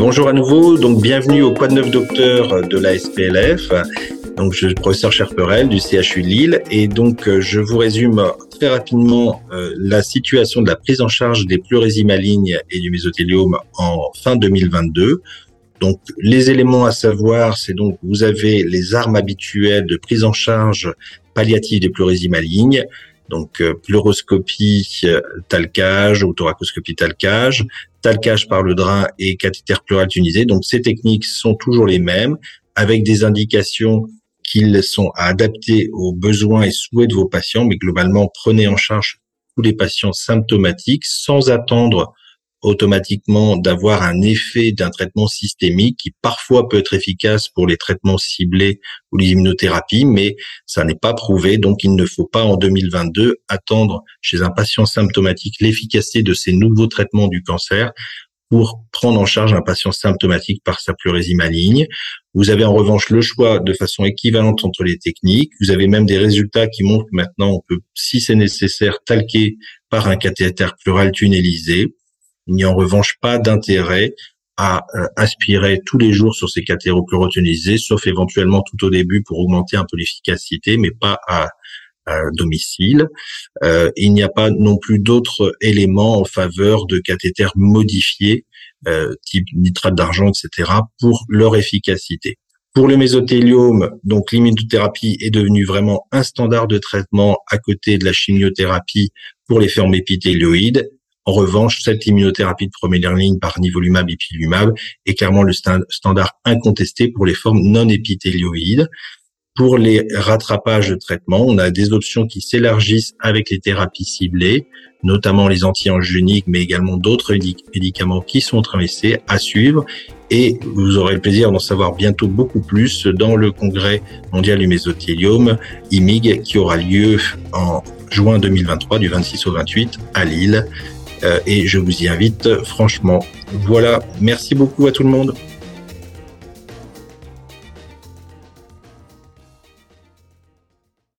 Bonjour à nouveau, donc bienvenue au Quad 9 Docteur de la SPLF. Donc, je suis le professeur Cherperel du CHU Lille et donc euh, je vous résume très rapidement euh, la situation de la prise en charge des pleurésies malignes et du mésothéliome en fin 2022. Donc, les éléments à savoir, c'est donc vous avez les armes habituelles de prise en charge palliative des pleurésies malignes, donc euh, pleuroscopie talcage ou thoracoscopie talcage, talcage par le drain et cathéter pleural tunisé. Donc, ces techniques sont toujours les mêmes avec des indications qu'ils sont adaptés aux besoins et souhaits de vos patients, mais globalement, prenez en charge tous les patients symptomatiques sans attendre automatiquement d'avoir un effet d'un traitement systémique qui parfois peut être efficace pour les traitements ciblés ou les immunothérapies, mais ça n'est pas prouvé. Donc, il ne faut pas en 2022 attendre chez un patient symptomatique l'efficacité de ces nouveaux traitements du cancer pour prendre en charge un patient symptomatique par sa pleurésie maligne. Vous avez en revanche le choix de façon équivalente entre les techniques. Vous avez même des résultats qui montrent maintenant on peut, si c'est nécessaire, talquer par un cathéter pleural tunnelisé. Il n'y a en revanche pas d'intérêt à euh, aspirer tous les jours sur ces cathéropleurotunisés, sauf éventuellement tout au début pour augmenter un peu l'efficacité, mais pas à domicile. Euh, il n'y a pas non plus d'autres éléments en faveur de cathéters modifiés, euh, type nitrate d'argent, etc., pour leur efficacité. Pour le mésothéliome, donc l'immunothérapie est devenue vraiment un standard de traitement à côté de la chimiothérapie pour les formes épithélioïdes. En revanche, cette immunothérapie de première ligne par nivolumab et ipilimumab est clairement le standard incontesté pour les formes non épithélioïdes. Pour les rattrapages de traitement, on a des options qui s'élargissent avec les thérapies ciblées, notamment les anti-angiogéniques, mais également d'autres médicaments qui sont traversés à suivre. Et vous aurez le plaisir d'en savoir bientôt beaucoup plus dans le congrès mondial du mésothéliome, IMIG, qui aura lieu en juin 2023, du 26 au 28 à Lille. Euh, et je vous y invite franchement. Voilà, merci beaucoup à tout le monde.